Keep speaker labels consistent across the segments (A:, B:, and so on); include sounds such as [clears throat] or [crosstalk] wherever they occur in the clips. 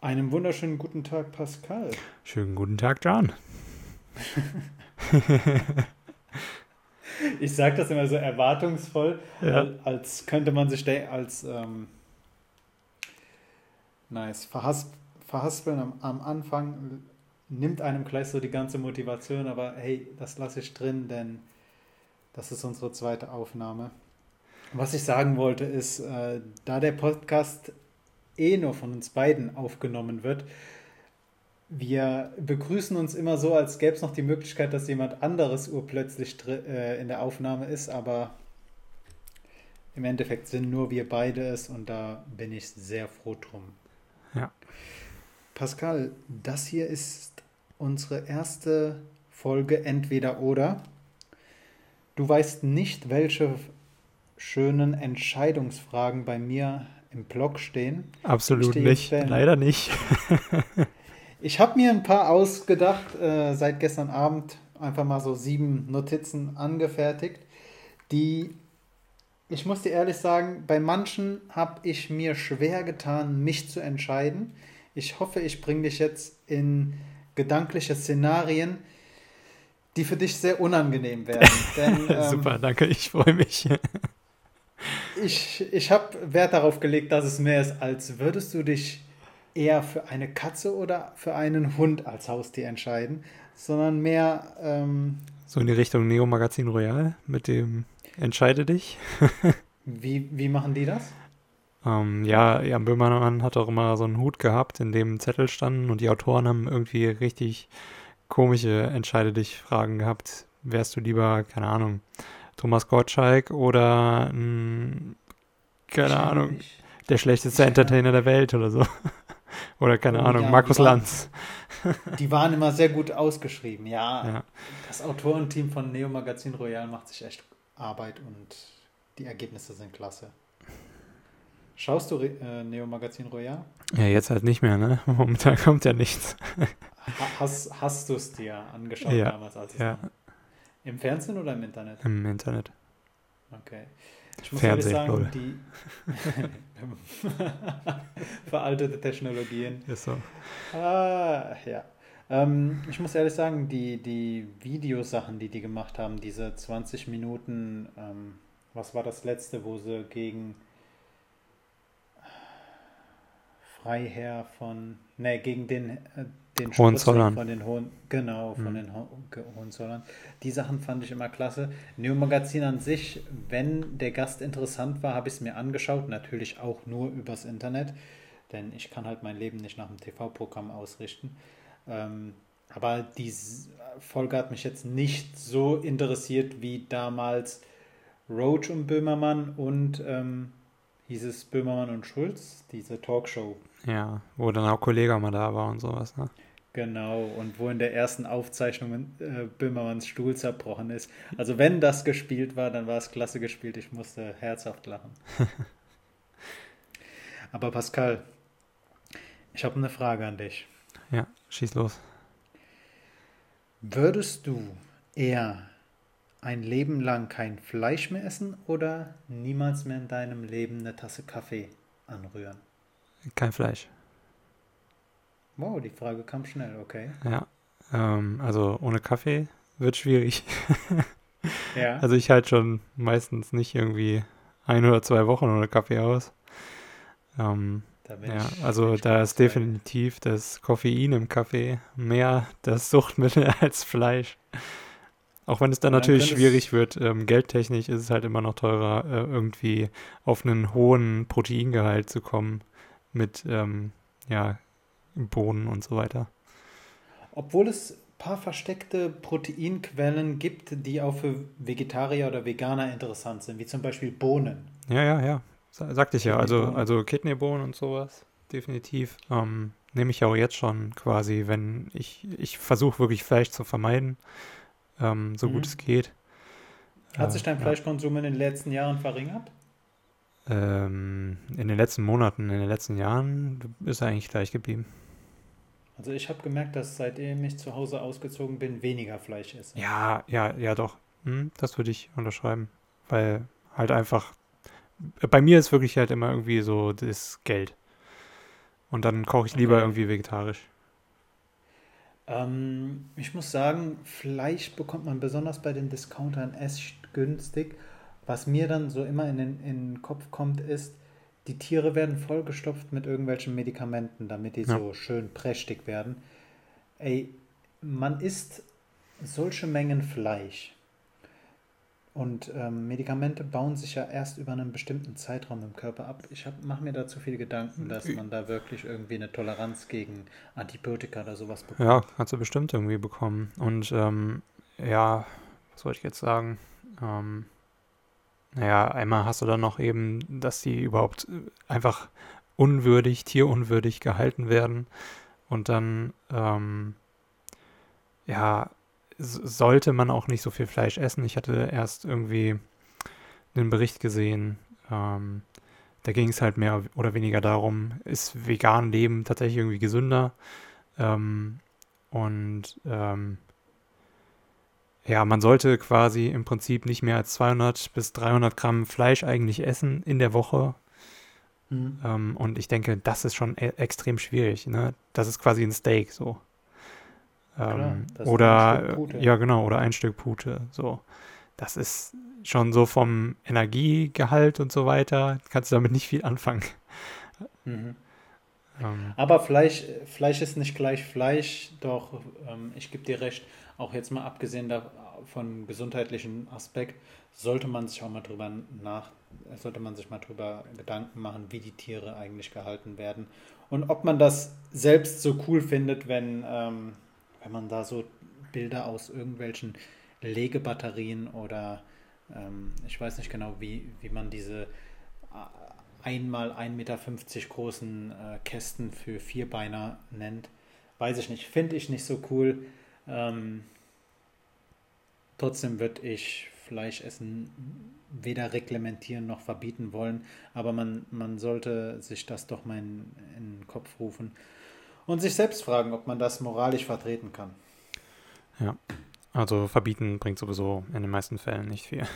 A: Einen wunderschönen guten Tag, Pascal.
B: Schönen guten Tag, John. [laughs]
A: ich sage das immer so erwartungsvoll,
B: Ja.
A: als, könnte man sich als ähm, nice verhasp verhaspeln am, am Anfang nimmt einem gleich so die ganze Motivation, aber hey, das lasse ich drin, denn das ist unsere zweite Aufnahme. Was ich sagen wollte ist, äh, da der Podcast eh nur von uns beiden aufgenommen wird, wir begrüßen uns immer so, als gäbe es noch die Möglichkeit, dass jemand anderes urplötzlich äh, in der Aufnahme ist, aber im Endeffekt sind nur wir beide es und da bin ich sehr froh drum.
B: Ja.
A: Pascal, das hier ist unsere erste Folge Entweder oder. Du weißt nicht, welche schönen Entscheidungsfragen bei mir im Blog stehen.
B: Absolut
A: stehe
B: nicht.
A: Fan.
B: Leider nicht. [laughs]
A: Ich habe mir ein paar ausgedacht, äh, seit gestern Abend einfach mal so sieben Notizen angefertigt, die, ich muss dir ehrlich sagen, bei manchen habe ich mir schwer getan, mich zu entscheiden. Ich hoffe, ich bringe dich jetzt in gedankliche Szenarien, die für dich sehr unangenehm werden. [laughs] Denn, ähm,
B: Super, danke, ich freue mich.
A: Ich, ich habe Wert darauf gelegt, dass es mehr ist, als würdest du dich eher für eine Katze oder für einen Hund als Haustier entscheiden, sondern mehr, ähm,
B: So in die Richtung Neo Magazin Royal mit dem Entscheide dich. [laughs]
A: wie, wie machen die das?
B: Ähm, ja, Jan Böhmermann hat auch immer so einen Hut gehabt, in dem Zettel standen und die Autoren haben irgendwie richtig komische Entscheide dich Fragen gehabt. Wärst du lieber, keine Ahnung, Thomas Gottschalk oder ein, keine Ahnung,
A: Ich,
B: der schlechteste
A: Ich-
B: Entertainer der Welt oder so. [laughs] Oder keine
A: Oh
B: Ahnung,
A: ja,
B: Markus
A: die waren-
B: Lanz. [laughs]
A: die waren immer sehr gut ausgeschrieben. Ja,
B: Ja.
A: das Autorenteam von Neo Magazin Royal macht sich echt Arbeit und die Ergebnisse sind klasse. Schaust du äh, Neo Magazin Royal?
B: ja, jetzt halt nicht mehr, ne? [laughs] Momentan kommt ja nichts.
A: Ha hast hast du es dir angeschaut
B: Ja,
A: damals, als es
B: ja.
A: Im Fernsehen oder im Internet?
B: Im Internet.
A: Okay. Ich muss
B: Fernsehen,
A: ehrlich sagen, die [laughs] veraltete Technologien.
B: Ist so.
A: Ah, ja. Ähm, ich muss ehrlich sagen, die, die Videosachen, die die gemacht haben, diese 20 Minuten, ähm, was war das letzte, wo sie gegen Freiherr von, ne, gegen den, äh, den
B: Hohenzollern.
A: Von den Hohen, genau, von
B: Mhm.
A: den Ho Hohenzollern. Die Sachen fand ich immer klasse. Neo Magazin an sich, wenn der Gast interessant war, habe ich es mir angeschaut, natürlich auch nur übers Internet, denn ich kann halt mein Leben nicht nach dem TV-Programm ausrichten. Ähm, aber die Folge hat mich jetzt nicht so interessiert wie damals Roach und Böhmermann und ähm, hieß es Böhmermann und Schulz, diese Talkshow.
B: Ja, wo dann auch Kollege mal da war und sowas, ne?
A: Genau, und wo in der ersten Aufzeichnung äh, Böhmermanns Stuhl zerbrochen ist. Also wenn das gespielt war, dann war es klasse gespielt. Ich musste herzhaft lachen. [laughs] Aber Pascal, ich habe eine Frage an dich.
B: Ja, schieß los.
A: Würdest du eher ein Leben lang kein Fleisch mehr essen oder niemals mehr in deinem Leben eine Tasse Kaffee anrühren?
B: Kein Fleisch.
A: Wow, die Frage kam schnell, okay.
B: Ja. Ähm, also ohne Kaffee wird schwierig. [laughs]
A: Ja,
B: Also ich halte schon meistens nicht irgendwie ein oder zwei Wochen ohne Kaffee aus. Ähm,
A: da bin
B: ja,
A: ich
B: also da ist definitiv das Koffein im Kaffee mehr das Suchtmittel [laughs] als Fleisch. Auch wenn es dann
A: dann
B: natürlich schwierig wird, ähm, geldtechnisch ist es halt immer noch teurer, äh, irgendwie auf einen hohen Proteingehalt zu kommen mit ähm, ja, Bohnen und so weiter.
A: Obwohl es ein paar versteckte Proteinquellen gibt, die auch für Vegetarier oder Veganer interessant sind, wie zum Beispiel Bohnen.
B: Ja, ja, ja. Sa- Sagte ich ja. Also,
A: Kidneybohnen.
B: also Kidneybohnen und sowas, definitiv. Ähm, nehme ich ja auch jetzt schon quasi, wenn ich, ich versuche wirklich Fleisch zu vermeiden, ähm, so
A: Mhm.
B: gut es geht.
A: Hat
B: Äh,
A: sich dein
B: ja.
A: Fleischkonsum in den letzten Jahren verringert?
B: Ähm, in den letzten Monaten, in den letzten Jahren ist er eigentlich gleich geblieben.
A: Also ich habe gemerkt, dass seitdem ich zu Hause ausgezogen bin, weniger Fleisch esse.
B: Ja, ja, ja, doch. Hm, das würde ich unterschreiben. Weil halt einfach, bei mir ist wirklich halt immer irgendwie so das Geld. Und dann koche ich lieber
A: Okay.
B: irgendwie vegetarisch.
A: Ähm, ich muss sagen, Fleisch bekommt man besonders bei den Discountern echt günstig. Was mir dann so immer in den, in den Kopf kommt, ist, die Tiere werden vollgestopft mit irgendwelchen Medikamenten, damit die
B: Ja.
A: so schön prächtig werden. Ey, man isst solche Mengen Fleisch. Und ähm, Medikamente bauen sich ja erst über einen bestimmten Zeitraum im Körper ab. Ich mache mir da zu viele Gedanken, dass man da wirklich irgendwie eine Toleranz gegen Antibiotika oder sowas bekommt.
B: Ja, kannst du bestimmt irgendwie bekommen. Und ähm, ja, was soll ich jetzt sagen? Ähm, naja, einmal hast du dann noch eben, dass die überhaupt äh, einfach unwürdig, tierunwürdig gehalten werden. Und dann, ähm, ja, sollte man auch nicht so viel Fleisch essen. Ich hatte erst irgendwie einen Bericht gesehen, ähm, da ging es halt mehr oder weniger darum, ist vegan Leben tatsächlich irgendwie gesünder? Ähm, und ähm, ja, man sollte quasi im Prinzip nicht mehr als 200 bis 300 Gramm Fleisch eigentlich essen in der Woche.
A: Mhm.
B: Ähm, und ich denke, das ist schon e extrem schwierig. Ne? Das ist quasi ein Steak so.
A: Klar,
B: Ähm,
A: ein
B: oder ja, genau, oder ein Stück Pute. So, das ist schon so vom Energiegehalt und so weiter. Kannst du damit nicht viel anfangen.
A: Mhm.
B: Ähm,
A: Aber Fleisch, Fleisch ist nicht gleich Fleisch, doch ähm, ich gebe dir recht, auch jetzt mal abgesehen da, von gesundheitlichen Aspekt, sollte man sich auch mal drüber nach, sollte man sich mal drüber Gedanken machen, wie die Tiere eigentlich gehalten werden und ob man das selbst so cool findet, wenn, ähm, wenn man da so Bilder aus irgendwelchen Legebatterien oder ähm, ich weiß nicht genau, wie, wie man diese äh, einmal 1,50 Meter großen äh, Kästen für Vierbeiner nennt. Weiß ich nicht, finde ich nicht so cool. Ähm, trotzdem würde ich Fleischessen weder reglementieren noch verbieten wollen, aber man, man sollte sich das doch mal in, in den Kopf rufen und sich selbst fragen, ob man das moralisch vertreten kann.
B: also verbieten bringt sowieso in den meisten Fällen nicht viel.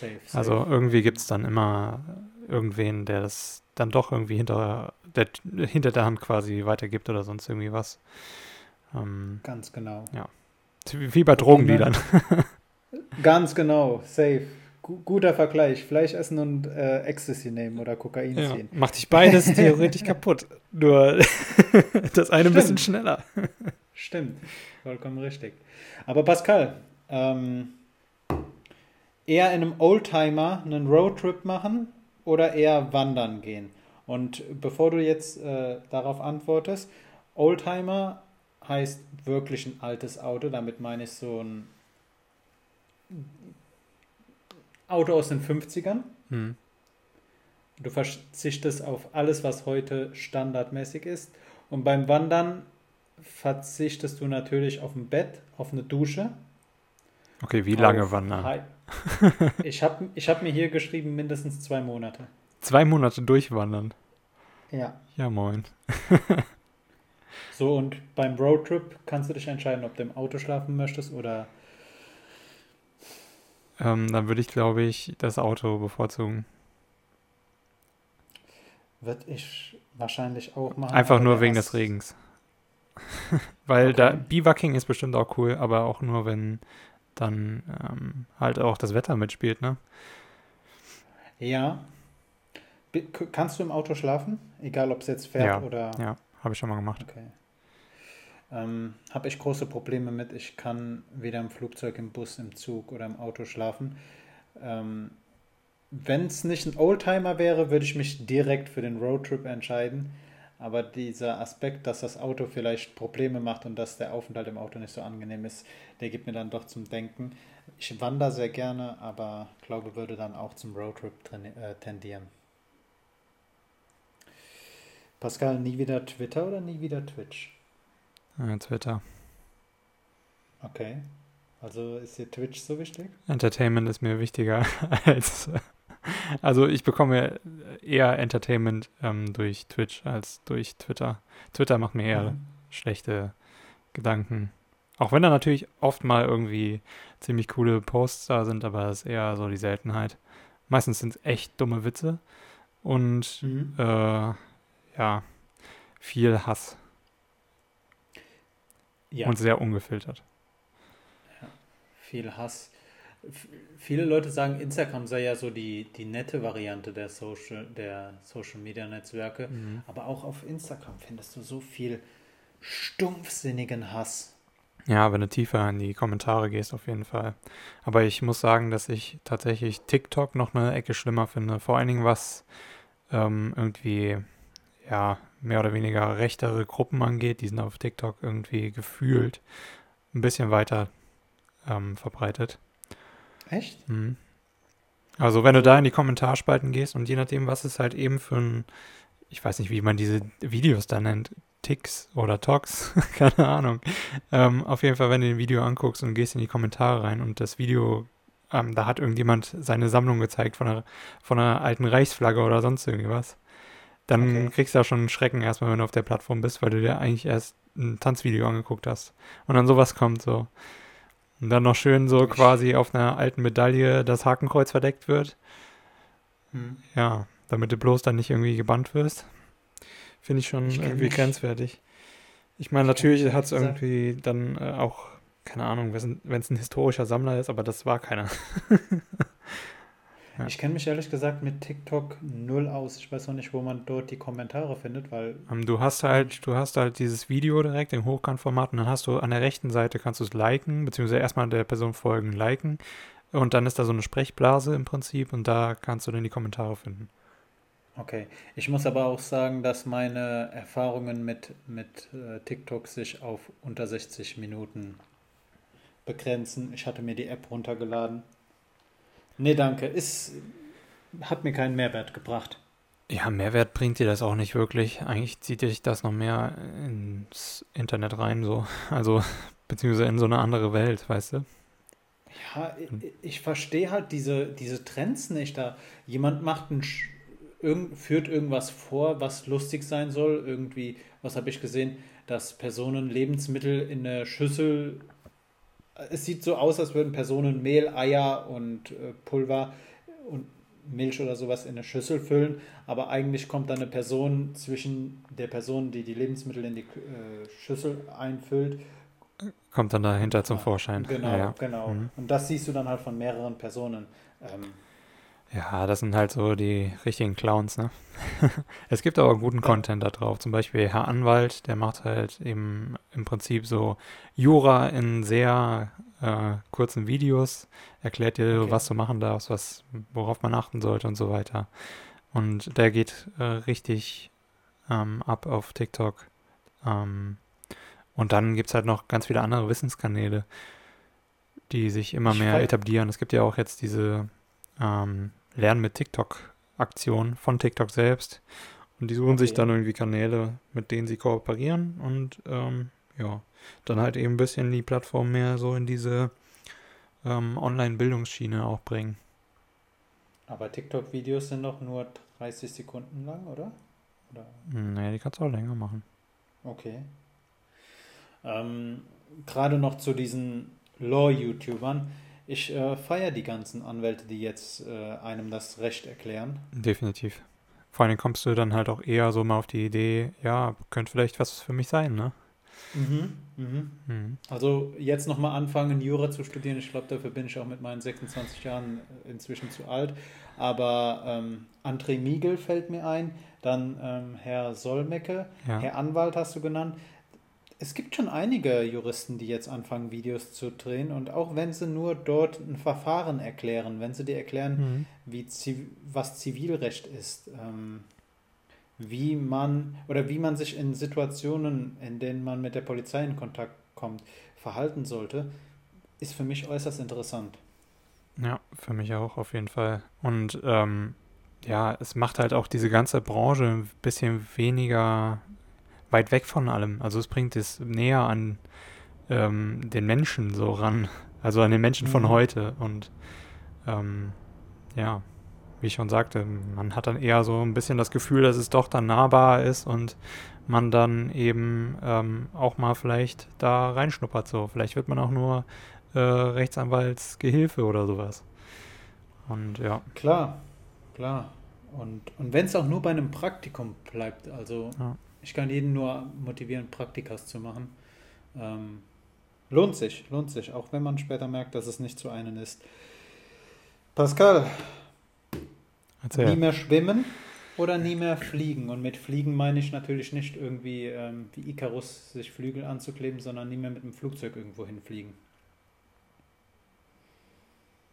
A: Safe, safe.
B: Also irgendwie gibt es dann immer irgendwen, der das dann doch irgendwie hinter der, hinter der Hand quasi weitergibt oder sonst irgendwie was. Ähm,
A: Ganz genau.
B: wie wie bei Drogendealern.
A: Ganz genau, safe. Gu guter Vergleich. Fleisch essen und äh, Ecstasy nehmen oder Kokain
B: Ja,
A: ziehen.
B: macht dich beides [laughs] theoretisch kaputt. Nur [laughs] das eine ein bisschen
A: Stimmt.
B: schneller.
A: Stimmt, vollkommen richtig. Aber Pascal, ähm, eher in einem Oldtimer einen Roadtrip machen oder eher wandern gehen? Und bevor du jetzt äh, darauf antwortest, Oldtimer heißt wirklich ein altes Auto. Damit meine ich so ein Auto aus den 50ern.
B: Hm.
A: Du verzichtest auf alles, was heute standardmäßig ist. Und beim Wandern verzichtest du natürlich auf ein Bett, auf eine Dusche.
B: Okay, wie lange wandern? [laughs]
A: Ich habe ich hab mir hier geschrieben, mindestens zwei Monate.
B: Zwei Monate durchwandern.
A: Ja.
B: Ja, moin. [laughs]
A: So, und beim Roadtrip kannst du dich entscheiden, ob du im Auto schlafen möchtest oder.
B: Ähm, dann würde ich, glaube ich, das Auto bevorzugen.
A: Würde ich wahrscheinlich auch machen.
B: Einfach nur wegen des Regens. [laughs] Weil da
A: Okay.
B: Biwakking ist bestimmt auch cool, aber auch nur, wenn dann ähm, halt auch das Wetter mitspielt, ne?
A: Ja. Kannst du im Auto schlafen? Egal, ob es jetzt fährt
B: Ja,
A: oder.
B: Ja, habe ich schon mal gemacht.
A: Okay. Ähm, Habe ich große Probleme mit. Ich kann weder im Flugzeug, im Bus, im Zug oder im Auto schlafen. Ähm, Wenn es nicht ein Oldtimer wäre, würde ich mich direkt für den Roadtrip entscheiden. Aber dieser Aspekt, dass das Auto vielleicht Probleme macht und dass der Aufenthalt im Auto nicht so angenehm ist, der gibt mir dann doch zum Denken. Ich wandere sehr gerne, aber glaube, würde dann auch zum Roadtrip äh, tendieren. Pascal, nie wieder Twitter oder nie wieder Twitch?
B: Äh, Twitter.
A: Okay. Also ist dir Twitch so wichtig?
B: Entertainment ist mir wichtiger [laughs] als. Also ich bekomme eher Entertainment ähm, durch Twitch als durch Twitter. Twitter macht mir eher
A: Mhm.
B: schlechte Gedanken. Auch wenn da natürlich oft mal irgendwie ziemlich coole Posts da sind, aber das ist eher so die Seltenheit. Meistens sind es echt dumme Witze. Und
A: Mhm.
B: äh, ja, viel Hass.
A: Ja.
B: Und sehr ungefiltert.
A: Ja, viel Hass. F viele Leute sagen, Instagram sei ja so die, die nette Variante der Social, der Social Media Netzwerke.
B: Mhm.
A: Aber auch auf Instagram findest du so viel stumpfsinnigen Hass.
B: Ja, wenn du tiefer in die Kommentare gehst, auf jeden Fall. Aber ich muss sagen, dass ich tatsächlich TikTok noch eine Ecke schlimmer finde. Vor allen Dingen, was ähm, irgendwie, ja, mehr oder weniger rechtere Gruppen angeht. Die sind auf TikTok irgendwie gefühlt ein bisschen weiter ähm, verbreitet.
A: Echt?
B: Mhm. Also, wenn du da in die Kommentarspalten gehst und je nachdem, was es halt eben für ein, ich weiß nicht, wie man diese Videos da nennt, Ticks oder Talks, [laughs] keine Ahnung. Ähm, auf jeden Fall, wenn du ein Video anguckst und gehst in die Kommentare rein und das Video, ähm, da hat irgendjemand seine Sammlung gezeigt von einer, von einer alten Reichsflagge oder sonst irgendwas, dann
A: Okay.
B: kriegst du ja schon einen Schrecken erstmal, wenn du auf der Plattform bist, weil du dir eigentlich erst ein Tanzvideo angeguckt hast. Und dann sowas kommt so. Und dann noch schön so quasi auf einer alten Medaille das Hakenkreuz verdeckt wird.
A: Hm.
B: Ja, damit du bloß dann nicht irgendwie gebannt wirst. Finde ich schon
A: Ich
B: irgendwie
A: mich-
B: grenzwertig. Ich meine, natürlich hat es irgendwie dann äh, auch, keine Ahnung, wenn es ein historischer Sammler ist, aber das war keiner. [laughs] Ja.
A: Ich kenne mich ehrlich gesagt mit TikTok null aus. Ich weiß noch nicht, wo man dort die Kommentare findet, weil
B: Ähm, du hast halt, du hast halt dieses Video direkt im Hochkantformat und dann hast du an der rechten Seite kannst du es liken, beziehungsweise erstmal der Person folgen, liken. Und dann ist da so eine Sprechblase im Prinzip und da kannst du dann die Kommentare finden.
A: Okay, ich muss aber auch sagen, dass meine Erfahrungen mit, mit äh, TikTok sich auf unter 60 Minuten begrenzen. Ich hatte mir die App runtergeladen. Nee, danke. Ist, hat mir keinen Mehrwert gebracht.
B: Ja, Mehrwert bringt dir das auch nicht wirklich. Eigentlich zieht dich das noch mehr ins Internet rein, so. Also, [laughs] beziehungsweise in so eine andere Welt, weißt du?
A: Ja, ich, ich verstehe halt diese, diese Trends nicht. Da jemand macht ein, Sch- irgend, führt irgendwas vor, was lustig sein soll. Irgendwie, was habe ich gesehen, dass Personen Lebensmittel in eine Schüssel. Es sieht so aus, als würden Personen Mehl, Eier und äh, Pulver und Milch oder sowas in eine Schüssel füllen, aber eigentlich kommt da eine Person zwischen der Person, die die Lebensmittel in die äh, Schüssel einfüllt,
B: Kommt dann dahinter zum Vorschein.
A: Genau,
B: Ja, ja.
A: genau.
B: Mhm.
A: Und das siehst du dann halt von mehreren Personen. Ähm,
B: Ja, das sind halt so die richtigen Clowns, ne? [laughs] es gibt aber guten. Content da drauf. Zum Beispiel Herr Anwalt, der macht halt eben im Prinzip so Jura in sehr äh, kurzen Videos, erklärt dir,
A: Okay.
B: was du machen darfst, was, worauf man achten sollte und so weiter. Und der geht äh, richtig ähm, ab auf TikTok. Ähm, und dann gibt es halt noch ganz viele andere Wissenskanäle, die sich immer
A: Ich
B: mehr etablieren. Es gibt ja auch jetzt diese ähm, Lernen mit TikTok-Aktion von TikTok selbst. Und die suchen sich
A: Okay.
B: dann irgendwie Kanäle, mit denen sie kooperieren und ähm, ja, dann halt eben ein bisschen die Plattform mehr so in diese ähm, Online-Bildungsschiene auch bringen.
A: aber TikTok-Videos sind doch nur 30 Sekunden lang, oder? Oder?
B: Naja, die kannst du auch länger machen.
A: Okay. Ähm, Gerade noch zu diesen Law-YouTubern. Ich äh, feiere die ganzen Anwälte, die jetzt äh, einem das Recht erklären.
B: Definitiv. Vor allem kommst du dann halt auch eher so mal auf die Idee, ja, könnte vielleicht was für mich sein, ne?
A: Mhm. Mhm.
B: Mhm.
A: Also jetzt nochmal anfangen, Jura zu studieren. Ich glaube, dafür bin ich auch mit meinen 26 Jahren äh, inzwischen zu alt. Aber ähm, André Miegel fällt mir ein, dann ähm, Herr Solmecke,
B: Ja.
A: Herr Anwalt hast du genannt. Es gibt schon einige Juristen, die jetzt anfangen, Videos zu drehen. Und auch wenn sie nur dort ein Verfahren erklären, wenn sie dir erklären,
B: Mhm.
A: wie was Zivilrecht ist, ähm, wie man oder wie man sich in Situationen, in denen man mit der Polizei in Kontakt kommt, verhalten sollte, ist für mich äußerst interessant.
B: Ja, für mich auch auf jeden Fall. Und ähm, ja, es macht halt auch diese ganze Branche ein bisschen weniger weit weg von allem. Also es bringt es näher an ähm, den Menschen so ran. Also an den Menschen von
A: Mhm.
B: heute. Und ähm, ja, wie ich schon sagte, man hat dann eher so ein bisschen das Gefühl, dass es doch dann nahbar ist und man dann eben ähm, auch mal vielleicht da reinschnuppert so. Vielleicht wird man auch nur äh, Rechtsanwaltsgehilfe oder sowas. Und ja,
A: Klar, klar. Und, und wenn es auch nur bei einem Praktikum bleibt, also
B: Ja.
A: Ich kann jeden nur motivieren, Praktikas zu machen. Ähm, lohnt sich, lohnt sich, auch wenn man später merkt, dass es nicht zu einem ist. Pascal,
B: Erzähl.
A: nie mehr schwimmen oder nie mehr fliegen? Und mit fliegen meine ich natürlich nicht irgendwie ähm, wie Icarus sich Flügel anzukleben, sondern nie mehr mit dem Flugzeug irgendwo hinfliegen.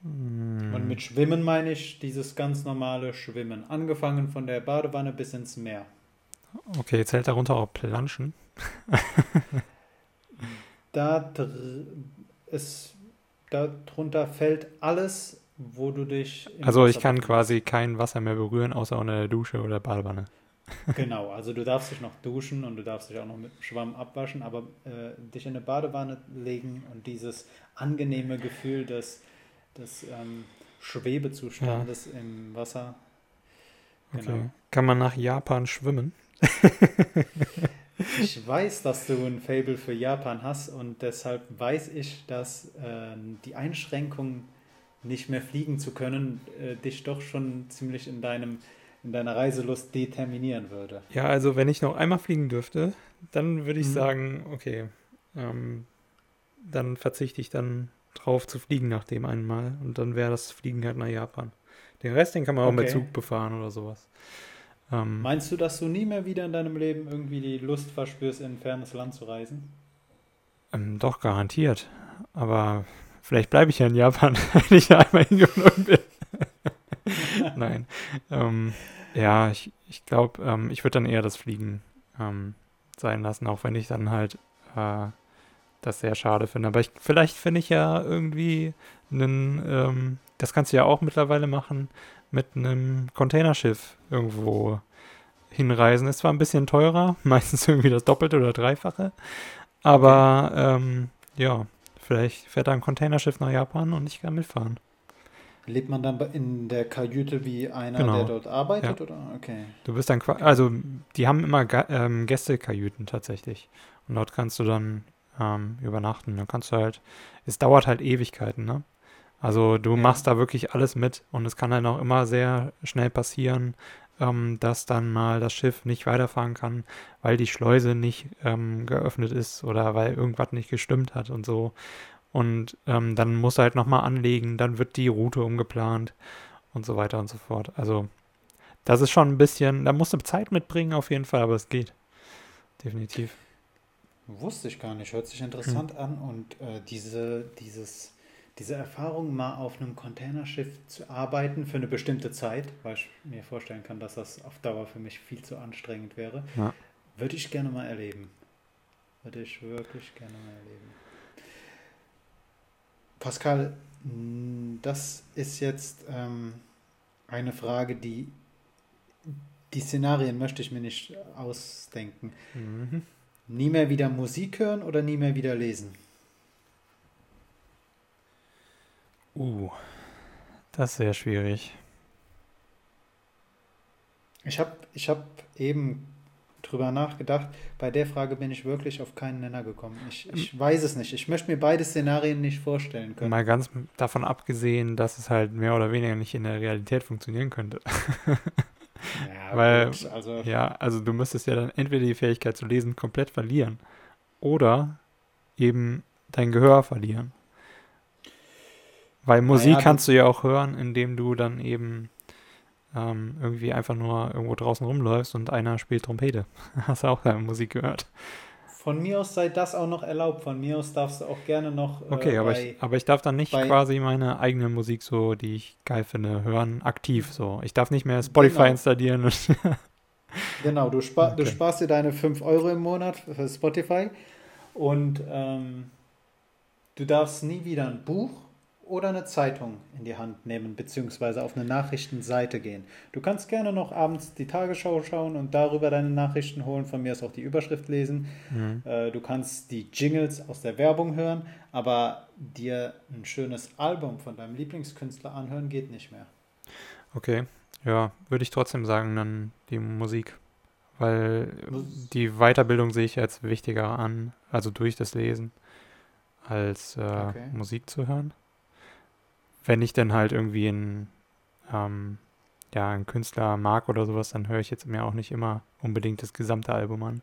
B: Hm.
A: Und mit Schwimmen meine ich dieses ganz normale Schwimmen. Angefangen von der Badewanne bis ins Meer.
B: Okay, zählt darunter auch Planschen? [laughs]
A: Da ist, darunter fällt alles, wo du dich.
B: Also ich
A: Wasser
B: kann quasi kein Wasser mehr berühren, außer der Dusche oder Badewanne. [laughs]
A: Genau, also du darfst dich noch duschen und du darfst dich auch noch mit dem Schwamm abwaschen, aber äh, dich in eine Badewanne legen und dieses angenehme Gefühl des, des ähm, Schwebezustandes im Wasser. Genau.
B: Okay. Kann man nach Japan schwimmen? [laughs]
A: Ich weiß, dass du ein Fable für Japan hast und deshalb weiß ich, dass äh, die Einschränkung, nicht mehr fliegen zu können, äh, dich doch schon ziemlich in deinem in deiner Reiselust determinieren würde.
B: Ja, also wenn ich noch einmal fliegen dürfte, dann würde ich
A: Mhm.
B: sagen, okay, ähm, dann verzichte ich dann drauf zu fliegen nach dem einmal und dann wäre das Fliegen halt nach Japan. Den Rest, den kann man auch mit
A: Okay.
B: Zug befahren oder sowas. Ähm,
A: Meinst du, dass du nie mehr wieder in deinem Leben irgendwie die Lust verspürst, in ein fernes Land zu reisen?
B: ähm, doch, garantiert. Aber vielleicht bleibe ich ja in Japan, [laughs] wenn ich da einmal hingeflogen bin. [laughs] Nein. Ähm, ja, ich, ich glaube, ähm, ich würde dann eher das Fliegen ähm, sein lassen, auch wenn ich dann halt äh, das sehr schade finde. Aber ich, vielleicht finde ich ja irgendwie einen, ähm, das kannst du ja auch mittlerweile machen, mit einem Containerschiff irgendwo hinreisen. Ist zwar ein bisschen teurer, [laughs] meistens irgendwie das Doppelte oder Dreifache, aber ähm, ja, vielleicht fährt da ein Containerschiff nach Japan und ich kann mitfahren.
A: Lebt man dann in der Kajüte wie einer,
B: Genau.
A: der dort arbeitet? Oder? Okay.
B: Du bist dann quasi, also die haben immer ähm, Gästekajüten tatsächlich. Und dort kannst du dann ähm, übernachten. Dann kannst du halt, es dauert halt Ewigkeiten, ne? Also du machst da wirklich alles mit und es kann halt auch immer sehr schnell passieren, ähm, dass dann mal das Schiff nicht weiterfahren kann, weil die Schleuse nicht ähm, geöffnet ist oder weil irgendwas nicht gestimmt hat und so. Und ähm, dann musst du halt nochmal anlegen, dann wird die Route umgeplant und so weiter und so fort. Also das ist schon ein bisschen, da musst du Zeit mitbringen auf jeden Fall, aber es geht. Definitiv.
A: Wusste ich gar nicht. Hört sich interessant an. Und äh, diese, dieses, diese Erfahrung, mal auf einem Containerschiff zu arbeiten für eine bestimmte Zeit, weil ich mir vorstellen kann, dass das auf Dauer für mich viel zu anstrengend wäre,
B: Ja.
A: würde ich gerne mal erleben. Würde ich wirklich gerne mal erleben. Pascal, das ist jetzt ähm, eine Frage, die die Szenarien möchte ich mir nicht ausdenken.
B: Mhm.
A: Nie mehr wieder Musik hören oder nie mehr wieder lesen?
B: Uh, das ist sehr schwierig.
A: Ich habe ich hab eben drüber nachgedacht. Bei der Frage bin ich wirklich auf keinen Nenner gekommen. Ich, ich weiß es nicht. Ich möchte mir beide Szenarien nicht vorstellen können.
B: Mal ganz davon abgesehen, dass es halt mehr oder weniger nicht in der Realität funktionieren könnte.
A: Ja, [laughs]
B: Weil-
A: gut, also
B: Ja, also du müsstest ja dann entweder die Fähigkeit zu lesen komplett verlieren oder eben dein Gehör verlieren. Weil Musik
A: Naja,
B: kannst du ja auch hören, indem du dann eben ähm, irgendwie einfach nur irgendwo draußen rumläufst und einer spielt Trompete. [laughs] Hast du auch deine Musik gehört.
A: von mir aus sei das auch noch erlaubt. Von mir aus darfst du auch gerne noch äh,
B: Okay, aber
A: bei,
B: ich, aber ich darf dann nicht quasi meine eigene Musik so, die ich geil finde, hören, aktiv so. Ich darf nicht mehr Spotify
A: Genau.
B: installieren. [laughs]
A: Genau, du, spar, du
B: Okay.
A: sparst dir deine 5 Euro im Monat für Spotify und ähm, du darfst nie wieder ein Buch oder eine Zeitung in die Hand nehmen, beziehungsweise auf eine Nachrichtenseite gehen. Du kannst gerne noch abends die Tagesschau schauen und darüber deine Nachrichten holen, von mir aus auch die Überschrift lesen.
B: Mhm.
A: Äh, du kannst die Jingles aus der Werbung hören, aber dir ein schönes Album von deinem Lieblingskünstler anhören geht nicht mehr.
B: Okay, ja, würde ich trotzdem sagen, dann die Musik. Weil die Weiterbildung sehe ich als wichtiger an, also durch das Lesen, als äh,
A: Okay.
B: Musik zu hören. Wenn ich dann halt irgendwie in, ähm, ja, einen Künstler mag oder sowas, dann höre ich jetzt mir auch nicht immer unbedingt das gesamte Album an.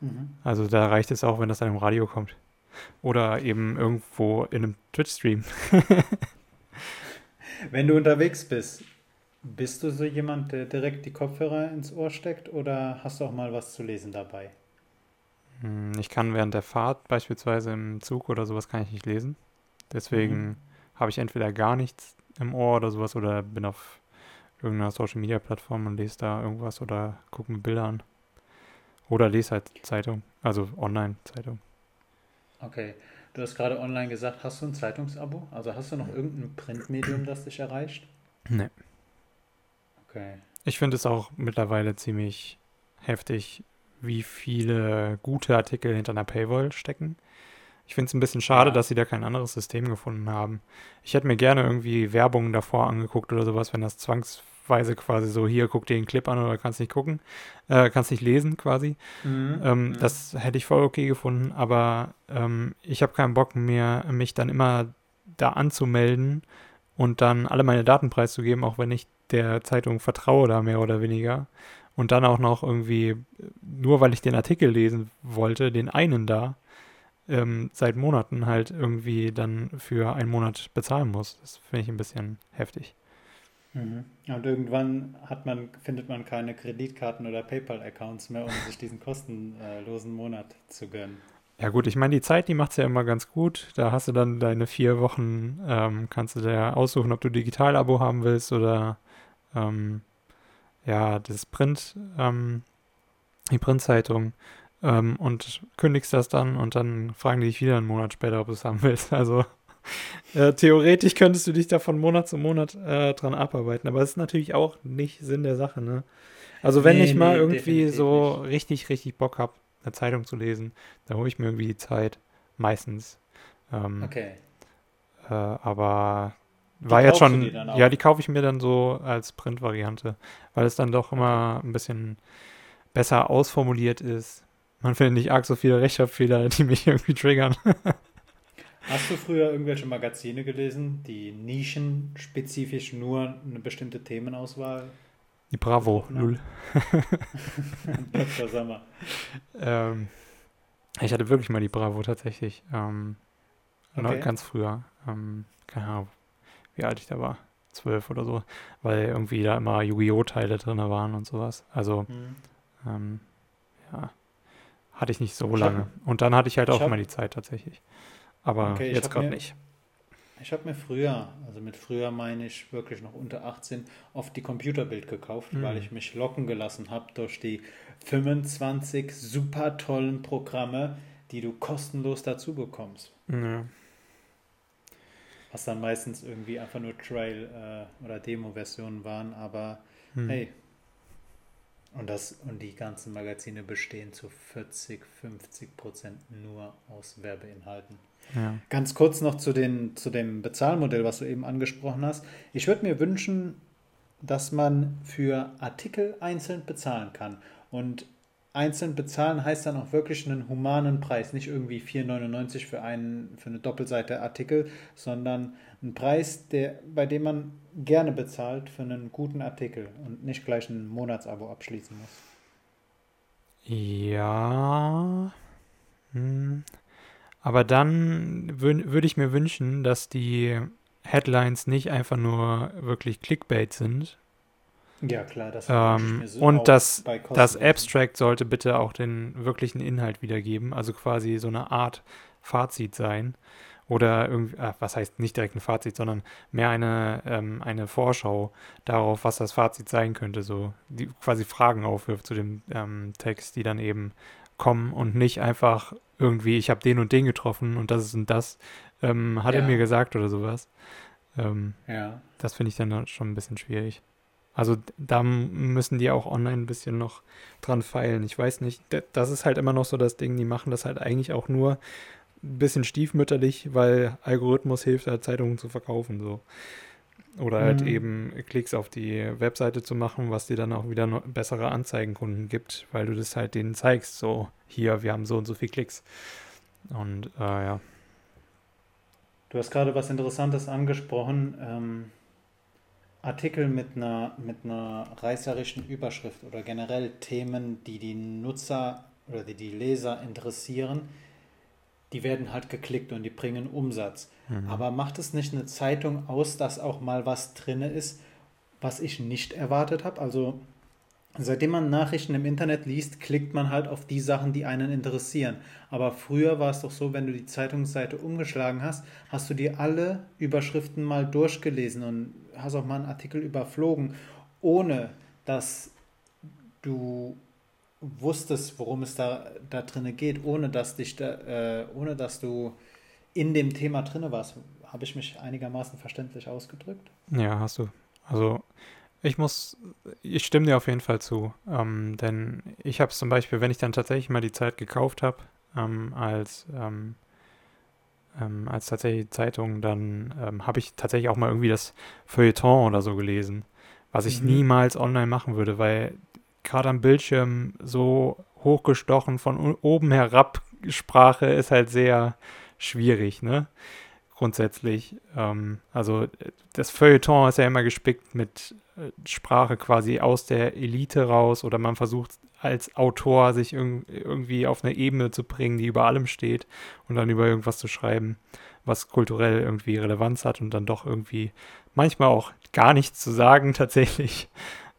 B: Mhm. Also da reicht es auch, wenn das dann im Radio kommt. Oder eben irgendwo in einem Twitch-Stream. [laughs]
A: wenn du unterwegs bist, bist du so jemand, der direkt die Kopfhörer ins Ohr steckt oder hast du auch mal was zu lesen dabei?
B: Hm, ich kann während der Fahrt, beispielsweise im Zug oder sowas, kann ich nicht lesen. Deswegen mhm. Habe ich entweder gar nichts im Ohr oder sowas oder bin auf irgendeiner Social Media Plattform und lese da irgendwas oder gucke mir Bilder an. Oder lese halt Zeitung, also Online-Zeitung.
A: Okay. Du hast gerade online gesagt, hast du ein Zeitungsabo? Also hast du noch irgendein Printmedium, das dich erreicht?
B: Nee. Okay. Ich finde es auch mittlerweile ziemlich heftig, wie viele gute Artikel hinter einer Paywall stecken. Ich finde es ein bisschen schade, ja. dass sie da kein anderes System gefunden haben. Ich hätte mir gerne irgendwie Werbung davor angeguckt oder sowas, wenn das zwangsweise quasi so, hier, guck dir den Clip an oder kannst nicht gucken, äh, kannst nicht lesen quasi. Mhm. Ähm, mhm. Das hätte ich voll okay gefunden, aber ähm, ich habe keinen Bock mehr, mich dann immer da anzumelden und dann alle meine Daten preiszugeben, auch wenn ich der Zeitung vertraue da mehr oder weniger. Und dann auch noch irgendwie, nur weil ich den Artikel lesen wollte, den einen da, ähm, seit Monaten halt irgendwie dann für einen Monat bezahlen muss. Das finde ich ein bisschen heftig.
A: Mhm. Und irgendwann hat man, findet man keine Kreditkarten oder PayPal-Accounts mehr, um sich diesen kostenlosen Monat zu gönnen.
B: Ja gut, ich meine, die Zeit, die macht es ja immer ganz gut. Da hast du dann deine vier Wochen, ähm, kannst du dir aussuchen, ob du Digital-Abo haben willst oder ähm, ja, das Print, ähm, die Printzeitung ähm, und kündigst das dann und dann fragen die dich wieder einen Monat später, ob du es haben willst. [laughs] Also äh, theoretisch könntest du dich da von Monat zu Monat äh, dran abarbeiten, aber das ist natürlich auch nicht Sinn der Sache, ne? Also wenn nee, ich mal nee, irgendwie so nicht. richtig, richtig Bock habe, eine Zeitung zu lesen, dann hole ich mir irgendwie die Zeit, meistens. Ähm, okay. Äh, aber die war jetzt schon, ja, die kaufe ich mir dann so als Print-Variante, weil es dann doch immer ein bisschen besser ausformuliert ist. Man findet nicht arg so viele Rechtschreibfehler, die mich [laughs] irgendwie triggern.
A: Hast du früher irgendwelche Magazine gelesen, die nischenspezifisch nur eine bestimmte Themenauswahl?
B: Die Bravo, null. Dr. Sommer. ähm, ich hatte wirklich mal die Bravo tatsächlich. Ähm, okay. Ganz früher. Ähm, keine Ahnung, wie alt ich da war, zwölf oder so, weil irgendwie da immer Yu-Gi-Oh! Teile drin waren und sowas. Also, mhm. ähm, ja, hatte ich nicht so ich lange. Hab, und dann hatte ich halt auch hab, mal die Zeit tatsächlich. Aber okay, jetzt gerade nicht.
A: Ich habe mir früher, also mit früher meine ich wirklich noch unter 18, oft die Computerbild gekauft, mhm. weil ich mich locken gelassen habe durch die 25 super tollen Programme, die du kostenlos dazu bekommst. Ja. Was dann meistens irgendwie einfach nur Trail- äh, oder Demo-Versionen waren, aber hm. hey. Und, das, und die ganzen Magazine bestehen zu 40, 50 Prozent nur aus Werbeinhalten. Ja. Ganz kurz noch zu, den, zu dem Bezahlmodell, was du eben angesprochen hast. Ich würde mir wünschen, dass man für Artikel einzeln bezahlen kann. Und einzeln bezahlen heißt dann auch wirklich einen humanen Preis, nicht irgendwie 4,99 für, einen, für eine Doppelseite Artikel, sondern einen Preis, der, bei dem man gerne bezahlt für einen guten Artikel und nicht gleich ein Monatsabo abschließen muss.
B: Ja. Hm. Aber dann würde ich mir wünschen, dass die Headlines nicht einfach nur wirklich Clickbait sind,
A: ja, klar, das
B: ähm, so Und das, das Abstract sollte bitte auch den wirklichen Inhalt wiedergeben, also quasi so eine Art Fazit sein. Oder irgendwie, ach, was heißt nicht direkt ein Fazit, sondern mehr eine, ähm, eine Vorschau darauf, was das Fazit sein könnte, so die quasi Fragen aufwirft zu dem ähm, Text, die dann eben kommen und nicht einfach irgendwie, ich habe den und den getroffen und das ist und das, ähm, hat ja. er mir gesagt oder sowas. Ähm, ja. Das finde ich dann schon ein bisschen schwierig. Also da müssen die auch online ein bisschen noch dran feilen. Ich weiß nicht, das ist halt immer noch so das Ding, die machen das halt eigentlich auch nur ein bisschen stiefmütterlich, weil Algorithmus hilft halt Zeitungen zu verkaufen so. Oder halt mhm. eben Klicks auf die Webseite zu machen, was dir dann auch wieder bessere Anzeigenkunden gibt, weil du das halt denen zeigst, so hier, wir haben so und so viel Klicks. Und äh, ja.
A: Du hast gerade was Interessantes angesprochen. Ähm Artikel mit einer, mit einer reißerischen Überschrift oder generell Themen, die die Nutzer oder die die Leser interessieren, die werden halt geklickt und die bringen Umsatz. Mhm. Aber macht es nicht eine Zeitung aus, dass auch mal was drin ist, was ich nicht erwartet habe? Also seitdem man Nachrichten im Internet liest, klickt man halt auf die Sachen, die einen interessieren. Aber früher war es doch so, wenn du die Zeitungsseite umgeschlagen hast, hast du dir alle Überschriften mal durchgelesen und hast auch mal einen Artikel überflogen, ohne dass du wusstest, worum es da, da drinne geht, ohne dass dich da, äh, ohne dass du in dem Thema drinne warst. Habe ich mich einigermaßen verständlich ausgedrückt?
B: Ja, hast du. Also ich muss, ich stimme dir auf jeden Fall zu. Ähm, denn ich habe es zum Beispiel, wenn ich dann tatsächlich mal die Zeit gekauft habe, ähm, als, ähm, ähm als tatsächlich Zeitung, dann ähm, habe ich tatsächlich auch mal irgendwie das Feuilleton oder so gelesen. Was ich mhm. niemals online machen würde, weil gerade am Bildschirm so hochgestochen von oben herab Sprache ist halt sehr schwierig, ne? grundsätzlich. Ähm, also das Feuilleton ist ja immer gespickt mit äh, Sprache quasi aus der Elite raus oder man versucht als Autor sich irg irgendwie auf eine Ebene zu bringen, die über allem steht und dann über irgendwas zu schreiben, was kulturell irgendwie Relevanz hat und dann doch irgendwie manchmal auch gar nichts zu sagen [laughs] tatsächlich.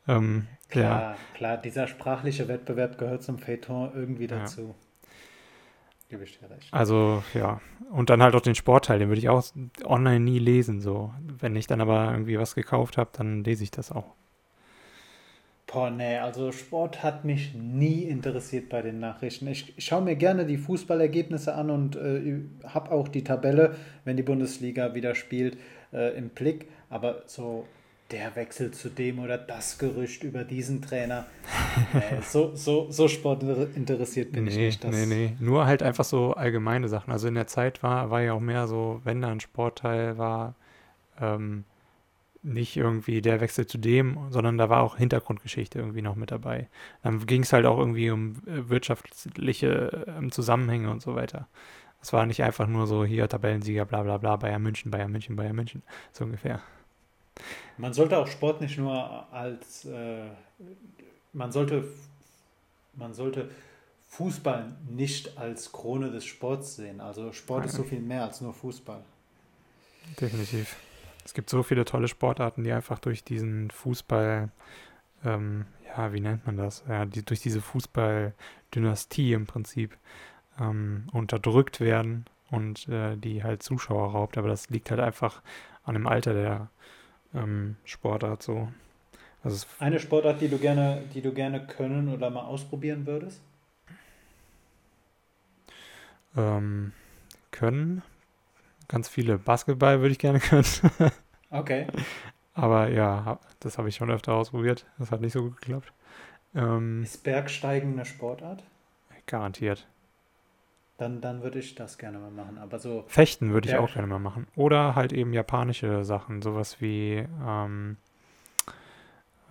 A: Ähm, klar, ja. klar, dieser sprachliche Wettbewerb gehört zum Feuilleton irgendwie dazu. Ja.
B: Gebe ich dir recht. Also, ja. Und dann halt auch den Sportteil, den würde ich auch online nie lesen. So. Wenn ich dann aber irgendwie was gekauft habe, dann lese ich das auch.
A: Boah, nee, also Sport hat mich nie interessiert bei den Nachrichten. Ich, ich schaue mir gerne die Fußballergebnisse an und äh, habe auch die Tabelle, wenn die Bundesliga wieder spielt, äh, im Blick. Aber so der Wechsel zu dem oder das Gerücht über diesen Trainer. Nee, so, so, so sportinteressiert bin nee, ich nicht.
B: Das nee, nee. Nur halt einfach so allgemeine Sachen. Also in der Zeit war, war ja auch mehr so, wenn da ein Sportteil war, ähm, nicht irgendwie der Wechsel zu dem, sondern da war auch Hintergrundgeschichte irgendwie noch mit dabei. Dann ging es halt auch irgendwie um äh, wirtschaftliche äh, Zusammenhänge und so weiter. Es war nicht einfach nur so hier Tabellensieger, bla bla bla, Bayern München, Bayern München, Bayern München, so ungefähr.
A: Man sollte auch Sport nicht nur als, äh, man sollte, man sollte Fußball nicht als Krone des Sports sehen. Also Sport ist so viel mehr als nur Fußball.
B: Definitiv. Es gibt so viele tolle Sportarten, die einfach durch diesen Fußball, ähm, ja, wie nennt man das? Ja, die, durch diese Fußballdynastie im Prinzip ähm, unterdrückt werden und äh, die halt Zuschauer raubt. Aber das liegt halt einfach an dem Alter der ähm, Sportart so.
A: Also Eine Sportart, die du gerne, die du gerne können oder mal ausprobieren würdest?
B: Ähm, können. Ganz viele. Basketball würde ich gerne [laughs] können.
A: okay.
B: Aber ja, das habe ich schon öfter ausprobiert. Das hat nicht so gut geklappt.
A: Ähm, Ist Bergsteigen eine Sportart?
B: Garantiert.
A: Dann, dann würde ich das gerne mal machen. Aber so.
B: Fechten würde ich auch gerne mal machen. Oder halt eben japanische Sachen. Sowas wie, ähm,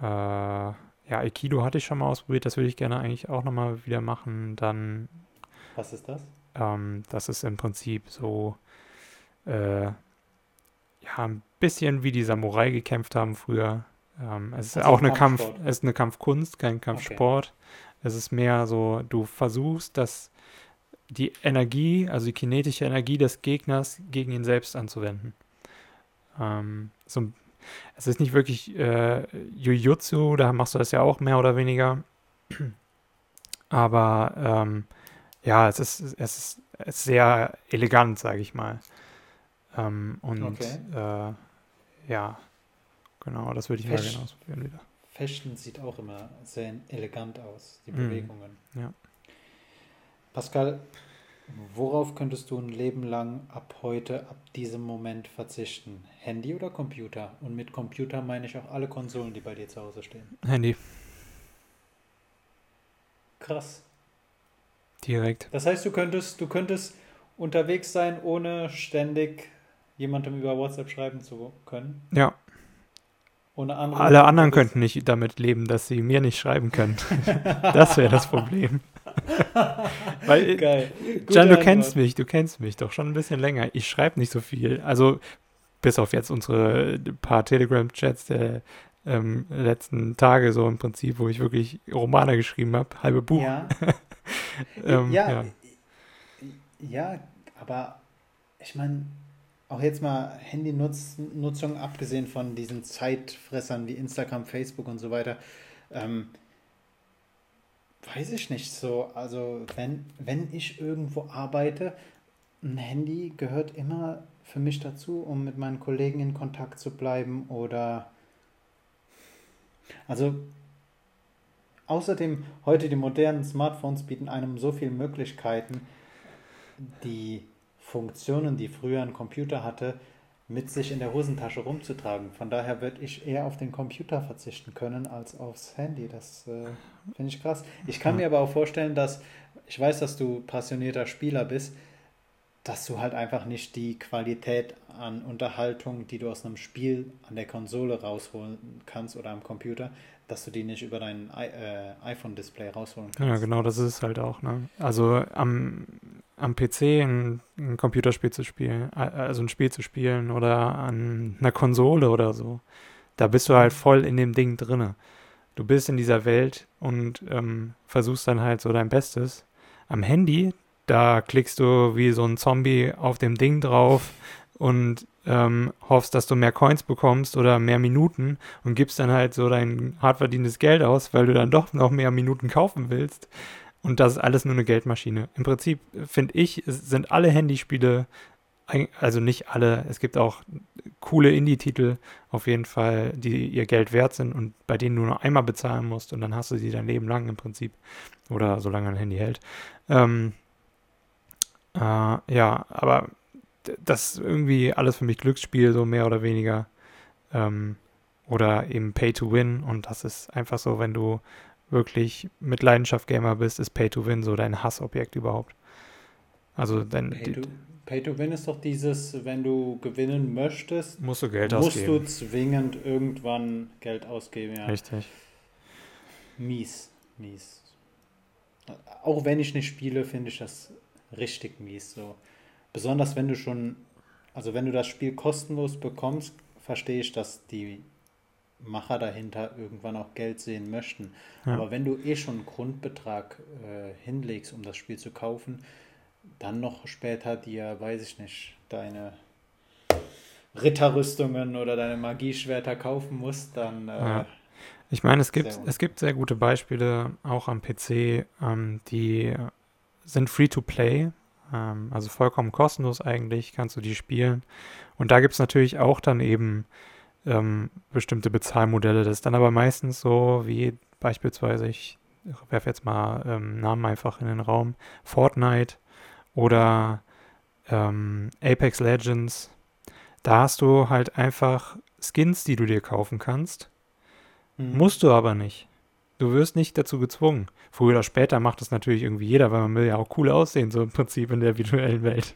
B: äh, ja, Aikido hatte ich schon mal ausprobiert. Das würde ich gerne eigentlich auch nochmal wieder machen. Dann.
A: Was ist das?
B: Ähm, das ist im Prinzip so, äh, ja, ein bisschen wie die Samurai gekämpft haben früher. Ähm, es ist also auch eine Kampf, es ist eine Kampfkunst, kein Kampfsport. Okay. Es ist mehr so, du versuchst, dass die Energie, also die kinetische Energie des Gegners gegen ihn selbst anzuwenden. Ähm, so, es ist nicht wirklich äh, Jujutsu, da machst du das ja auch mehr oder weniger. [clears throat] Aber ähm, ja, es ist, es ist, es ist sehr elegant, sage ich mal. Ähm, und okay. äh, ja, genau, das würde ich Fesch mal gerne ausprobieren wieder.
A: Fechten sieht auch immer sehr elegant aus, die mm, Bewegungen.
B: Ja.
A: Pascal, worauf könntest du ein Leben lang ab heute, ab diesem Moment verzichten? Handy oder Computer? Und mit Computer meine ich auch alle Konsolen, die bei dir zu Hause stehen.
B: Handy.
A: Krass.
B: Direkt.
A: Das heißt, du könntest, du könntest unterwegs sein, ohne ständig jemandem über WhatsApp schreiben zu können.
B: Ja. Alle anderen könnten nicht damit leben, dass sie mir nicht schreiben können. [laughs] das wäre das Problem. [laughs] Weil, Geil. Jan, du kennst mich, du kennst mich doch schon ein bisschen länger. Ich schreibe nicht so viel. Also bis auf jetzt unsere paar Telegram-Chats der ähm, letzten Tage so im Prinzip, wo ich wirklich Romane geschrieben habe, halbe Buch.
A: Ja. [laughs]
B: Ähm,
A: ja,
B: ja.
A: ja, aber ich meine, auch jetzt mal Handynutzung, abgesehen von diesen Zeitfressern wie Instagram, Facebook und so weiter, ähm, weiß ich nicht so. Also wenn, wenn ich irgendwo arbeite, ein Handy gehört immer für mich dazu, um mit meinen Kollegen in Kontakt zu bleiben oder also außerdem heute die modernen Smartphones bieten einem so viele Möglichkeiten, die Funktionen, die früher ein Computer hatte, mit sich in der Hosentasche rumzutragen. Von daher würde ich eher auf den Computer verzichten können als aufs Handy. Das äh, finde ich krass. Ich kann mir aber auch vorstellen, dass ich weiß, dass du passionierter Spieler bist, dass du halt einfach nicht die Qualität an Unterhaltung, die du aus einem Spiel an der Konsole rausholen kannst oder am Computer, dass du die nicht über dein äh, iPhone-Display rausholen kannst.
B: Ja, genau, das ist halt auch. Ne? Also am, am PC ein, ein Computerspiel zu spielen, also ein Spiel zu spielen oder an einer Konsole oder so, da bist du halt voll in dem Ding drinne. Du bist in dieser Welt und ähm, versuchst dann halt so dein Bestes. Am Handy, da klickst du wie so ein Zombie auf dem Ding drauf und ähm, hoffst, dass du mehr Coins bekommst oder mehr Minuten und gibst dann halt so dein hart verdientes Geld aus, weil du dann doch noch mehr Minuten kaufen willst. Und das ist alles nur eine Geldmaschine. Im Prinzip finde ich, sind alle Handyspiele, also nicht alle, es gibt auch coole Indie-Titel auf jeden Fall, die ihr Geld wert sind und bei denen du nur einmal bezahlen musst und dann hast du sie dein Leben lang im Prinzip. Oder solange ein Handy hält. Ähm, äh, ja, aber das ist irgendwie alles für mich Glücksspiel, so mehr oder weniger. Ähm, oder eben Pay to Win und das ist einfach so, wenn du wirklich mit Leidenschaft Gamer bist, ist Pay to Win so dein Hassobjekt überhaupt. Also dein,
A: Pay to, Pay to Win ist doch dieses, wenn du gewinnen möchtest,
B: musst du Geld
A: musst
B: ausgeben.
A: du zwingend irgendwann Geld ausgeben. Ja.
B: Richtig.
A: Mies, mies. Auch wenn ich nicht spiele, finde ich das richtig mies. So. Besonders wenn du schon, also wenn du das Spiel kostenlos bekommst, verstehe ich, dass die Macher dahinter irgendwann auch Geld sehen möchten. Ja. Aber wenn du eh schon einen Grundbetrag äh, hinlegst, um das Spiel zu kaufen, dann noch später dir, weiß ich nicht, deine Ritterrüstungen oder deine Magieschwerter kaufen musst, dann. Äh, ja.
B: Ich meine, es gibt, es gibt sehr gute Beispiele auch am PC, ähm, die sind free to play, ähm, also vollkommen kostenlos eigentlich, kannst du die spielen. Und da gibt es natürlich auch dann eben ähm, bestimmte Bezahlmodelle. Das ist dann aber meistens so wie beispielsweise, ich werfe jetzt mal ähm, Namen einfach in den Raum, Fortnite oder ähm, Apex Legends. Da hast du halt einfach Skins, die du dir kaufen kannst. Mhm. Musst du aber nicht. Du wirst nicht dazu gezwungen. Früher oder später macht das natürlich irgendwie jeder, weil man will ja auch cool aussehen, so im Prinzip in der virtuellen Welt.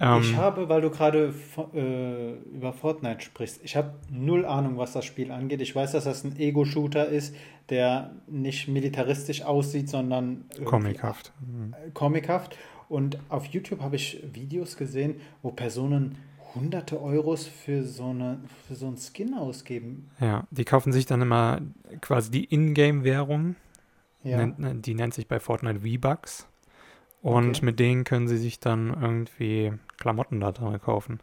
A: Ähm, ich habe, weil du gerade äh, über Fortnite sprichst, ich habe null Ahnung, was das Spiel angeht. Ich weiß, dass das ein Ego-Shooter ist, der nicht militaristisch aussieht, sondern
B: comichaft.
A: Mhm. Comichaft. Und auf YouTube habe ich Videos gesehen, wo Personen hunderte Euros für so, eine, für so einen Skin ausgeben.
B: Ja, die kaufen sich dann immer quasi die Ingame-Währung. Ja. Die nennt sich bei Fortnite V-Bucks. Und okay. mit denen können sie sich dann irgendwie Klamotten da drin kaufen.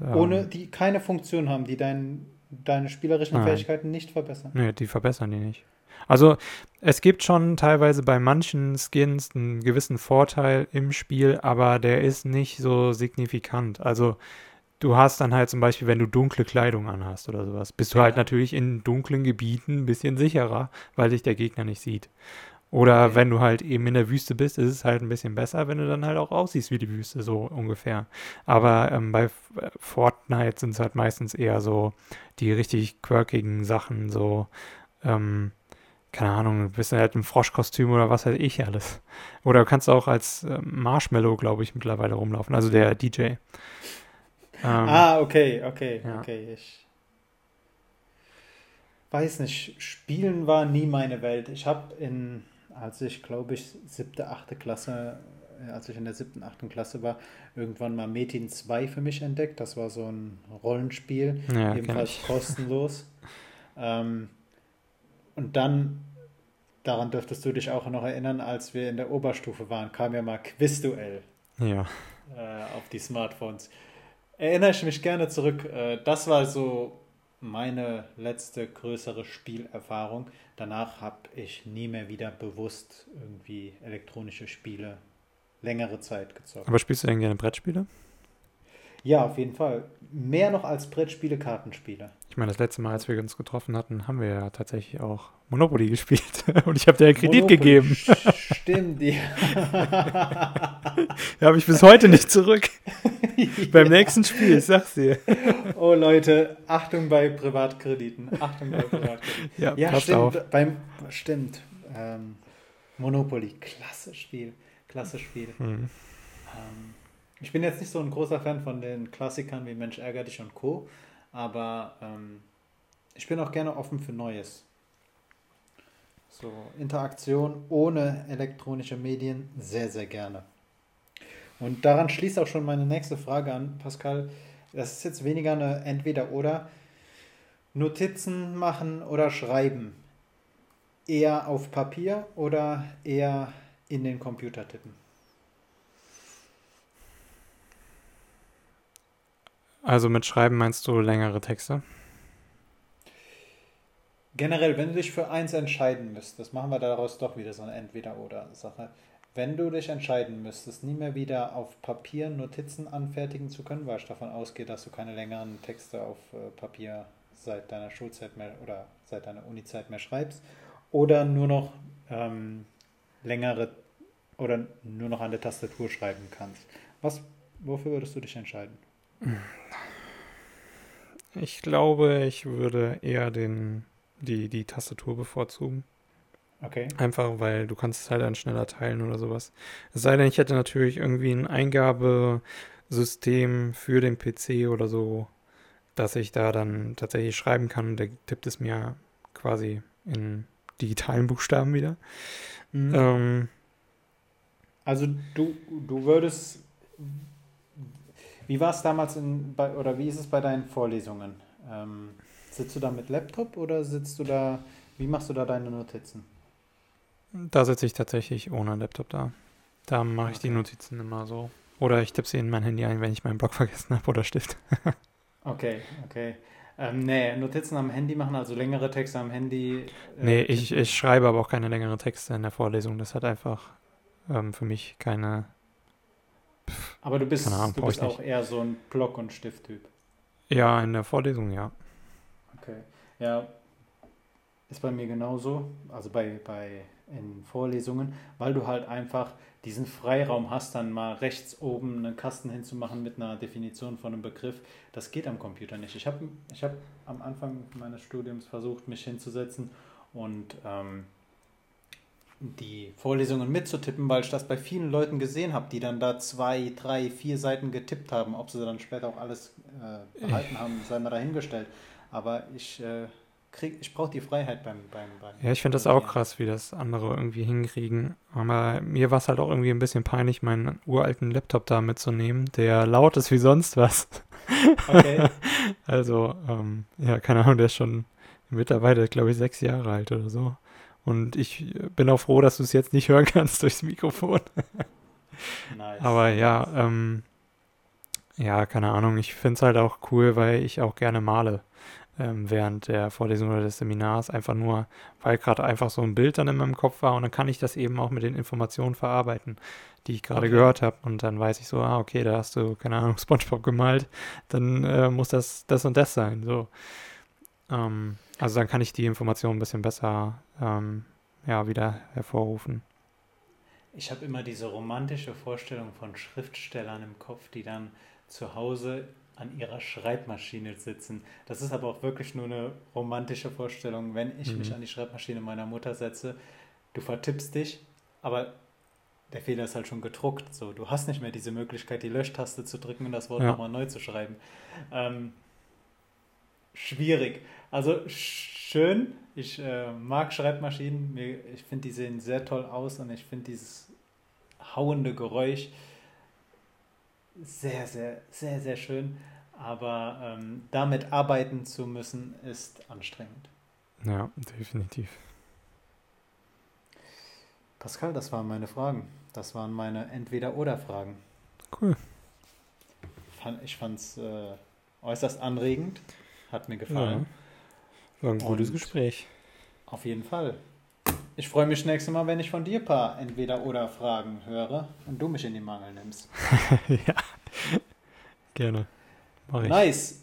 A: Ohne, ähm, die keine Funktion haben, die dein, deine spielerischen Nein. Fähigkeiten nicht verbessern.
B: Nee, die verbessern die nicht. Also es gibt schon teilweise bei manchen Skins einen gewissen Vorteil im Spiel, aber der ist nicht so signifikant. Also du hast dann halt zum Beispiel, wenn du dunkle Kleidung anhast oder sowas, bist du halt natürlich in dunklen Gebieten ein bisschen sicherer, weil dich der Gegner nicht sieht. Oder okay. wenn du halt eben in der Wüste bist, ist es halt ein bisschen besser, wenn du dann halt auch aussiehst wie die Wüste, so ungefähr. Aber ähm, bei Fortnite sind es halt meistens eher so die richtig quirkigen Sachen, so ähm, keine Ahnung, bist du halt im Froschkostüm oder was weiß ich alles. Oder du kannst auch als äh, Marshmallow, glaube ich, mittlerweile rumlaufen, also der DJ. Ähm,
A: ah, okay, okay, ja. okay. Ich weiß nicht, Spielen war nie meine Welt. Ich habe in, als ich glaube ich siebte, achte Klasse als ich in der siebten, achten Klasse war, irgendwann mal Metin 2 für mich entdeckt. Das war so ein Rollenspiel,
B: Ja,
A: ebenfalls kostenlos. [laughs] ähm, und dann, daran dürftest du dich auch noch erinnern, als wir in der Oberstufe waren, kam ja mal Quizduell
B: Ja.
A: äh, auf die Smartphones. Erinnere ich mich gerne zurück. Äh, das war so meine letzte größere Spielerfahrung. Danach habe ich nie mehr wieder bewusst irgendwie elektronische Spiele längere Zeit gezockt.
B: Aber spielst du denn gerne Brettspiele?
A: Ja, auf jeden Fall. Mehr noch als Brettspiele, Kartenspiele.
B: Ich meine, das letzte Mal, als wir uns getroffen hatten, haben wir ja tatsächlich auch Monopoly [laughs] gespielt. Und ich habe dir einen Kredit
A: Monopoly,
B: gegeben.
A: Stimmt, die. [laughs]
B: Den habe ich bis heute nicht zurück. [laughs] Beim nächsten Spiel, ich sag's dir.
A: Oh Leute, Achtung bei Privatkrediten. Achtung bei Privatkrediten.
B: Ja,
A: Ja,
B: passt
A: stimmt.
B: auf.
A: Beim, stimmt. Ähm, Monopoly, klasse Spiel. Klasse Spiel.
B: Hm.
A: Ähm, ich bin jetzt nicht so ein großer Fan von den Klassikern wie Mensch ärger dich und Co. Aber ähm, ich bin auch gerne offen für Neues. So, Interaktion ohne elektronische Medien sehr, sehr gerne. Und daran schließt auch schon meine nächste Frage an, Pascal. Das ist jetzt weniger eine Entweder-Oder. Notizen machen oder schreiben. Eher auf Papier oder eher in den Computer tippen?
B: Also mit Schreiben meinst du längere Texte?
A: Generell, wenn du dich für eins entscheiden müsstest, machen wir daraus doch wieder so eine Entweder-Oder-Sache. Wenn du dich entscheiden müsstest, nie mehr wieder auf Papier Notizen anfertigen zu können, weil ich davon ausgehe, dass du keine längeren Texte auf äh, Papier seit deiner Schulzeit mehr oder seit deiner Unizeit mehr schreibst, oder nur noch ähm, längere oder nur noch an der Tastatur schreiben kannst. Was, wofür würdest du dich entscheiden?
B: Ich glaube, ich würde eher den, die, die Tastatur bevorzugen.
A: Okay.
B: Einfach, weil du kannst es halt dann schneller teilen oder sowas. Es sei denn, ich hätte natürlich irgendwie ein Eingabesystem für den PC oder so, dass ich da dann tatsächlich schreiben kann und der tippt es mir quasi in digitalen Buchstaben wieder.
A: Mhm.
B: Ähm,
A: Also du, du würdest, wie war es damals in, bei, oder wie ist es bei deinen Vorlesungen? Ähm, sitzt du da mit Laptop oder sitzt du da, wie machst du da deine Notizen?
B: da sitze ich tatsächlich ohne Laptop da. Da mache ich die
A: Okay.
B: Notizen immer so. Oder ich tippe sie in mein Handy ein, wenn ich meinen Block [laughs] vergessen habe oder Stift. [laughs]
A: Okay, okay. Ähm, nee, Notizen am Handy machen, also längere Texte am Handy. äh,
B: Nee, ich, ich schreibe aber auch keine längeren Texte in der Vorlesung. Das hat einfach ähm, für mich keine.
A: Aber du bist,
B: Ahnung,
A: du bist auch eher so ein Block- und Stifttyp.
B: Ja, in der Vorlesung, ja.
A: Okay. Ja, ist bei mir genauso, also bei, bei in Vorlesungen, weil du halt einfach diesen Freiraum hast, dann mal rechts oben einen Kasten hinzumachen mit einer Definition von einem Begriff. Das geht am Computer nicht. Ich habe ich hab am Anfang meines Studiums versucht, mich hinzusetzen und ähm, die Vorlesungen mitzutippen, weil ich das bei vielen Leuten gesehen habe, die dann da zwei, drei, vier Seiten getippt haben. Ob sie dann später auch alles äh, behalten haben, sei mal dahingestellt. Aber ich, äh, krieg, ich brauche die Freiheit beim, beim, beim
B: Ja, ich finde das auch krass, wie das andere irgendwie hinkriegen. Aber mir war es halt auch irgendwie ein bisschen peinlich, meinen uralten Laptop da mitzunehmen, der laut ist wie sonst was.
A: Okay. [laughs]
B: Also, ähm, ja, keine Ahnung, der ist schon mittlerweile, glaube ich, sechs Jahre alt oder so. Und ich bin auch froh, dass du es jetzt nicht hören kannst durchs Mikrofon.
A: Nice.
B: Aber ja, ähm, ja, keine Ahnung. Ich finde es halt auch cool, weil ich auch gerne male ähm, während der Vorlesung oder des Seminars. Einfach nur, weil gerade einfach so ein Bild dann in meinem Kopf war und dann kann ich das eben auch mit den Informationen verarbeiten, die ich gerade
A: Okay.
B: gehört habe. Und dann weiß ich so, ah, okay, da hast du, keine Ahnung, [laughs] Spongebob gemalt, dann äh, muss das das und das sein. So. Ähm, also dann kann ich die Informationen ein bisschen besser ähm, ja, wieder hervorrufen.
A: Ich habe immer diese romantische Vorstellung von Schriftstellern im Kopf, die dann zu Hause an ihrer Schreibmaschine sitzen. Das ist aber auch wirklich nur eine romantische Vorstellung, wenn ich mich
B: Mhm.
A: an die Schreibmaschine meiner Mutter setze. Du vertippst dich, aber der Fehler ist halt schon gedruckt. So, du hast nicht mehr diese Möglichkeit, die Löschtaste zu drücken und das Wort
B: Ja.
A: nochmal neu zu schreiben. Ähm, schwierig. Also schön. Ich äh, mag Schreibmaschinen. Mir, ich finde, die sehen sehr toll aus und ich finde dieses hauende Geräusch. Sehr, sehr, sehr, sehr schön. Aber ähm, damit arbeiten zu müssen, ist anstrengend.
B: Ja, definitiv.
A: Pascal, das waren meine Fragen. Das waren meine Entweder-Oder-Fragen.
B: Cool.
A: Ich fand es äh, äußerst anregend. Hat mir gefallen.
B: Ja, war ein gutes Und Gespräch.
A: Auf jeden Fall. Ich freue mich nächstes Mal, wenn ich von dir ein paar Entweder-Oder-Fragen höre und du mich in die Mangel nimmst. [laughs]
B: ja, gerne.
A: Mach ich. Nice.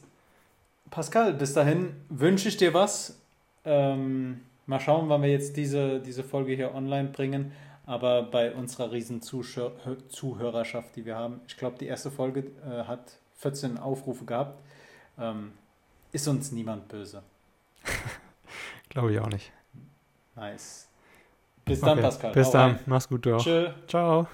A: Pascal, bis dahin wünsche ich dir was. Ähm, mal schauen, wann wir jetzt diese, diese Folge hier online bringen. Aber bei unserer riesen Zuhörerschaft, die wir haben, ich glaube, die erste Folge äh, hat 14 Aufrufe gehabt, ähm, ist uns niemand böse. [laughs]
B: glaube ich auch nicht.
A: Nice. Bis dann, okay. Pascal.
B: Bis Hau dann. Rein. Mach's gut, du auch. Tschö. Ciao.